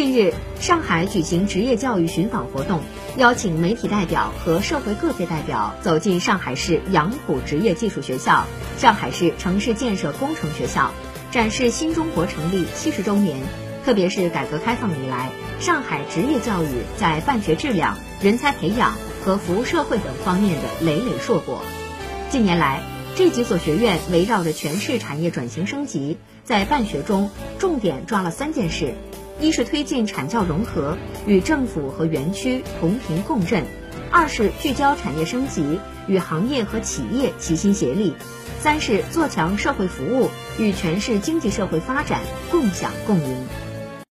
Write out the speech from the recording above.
近日，上海举行职业教育寻访活动，邀请媒体代表和社会各界代表走进上海市杨浦职业技术学校、上海市城市建设工程学校，展示新中国成立七十周年，特别是改革开放以来，上海职业教育在办学质量、人才培养和服务社会等方面的累累硕果。近年来，这几所学院围绕着全市产业转型升级，在办学中重点抓了三件事。一是推进产教融合，与政府和园区同频共振；二是聚焦产业升级，与行业和企业齐心协力；三是做强社会服务，与全市经济社会发展共享共赢。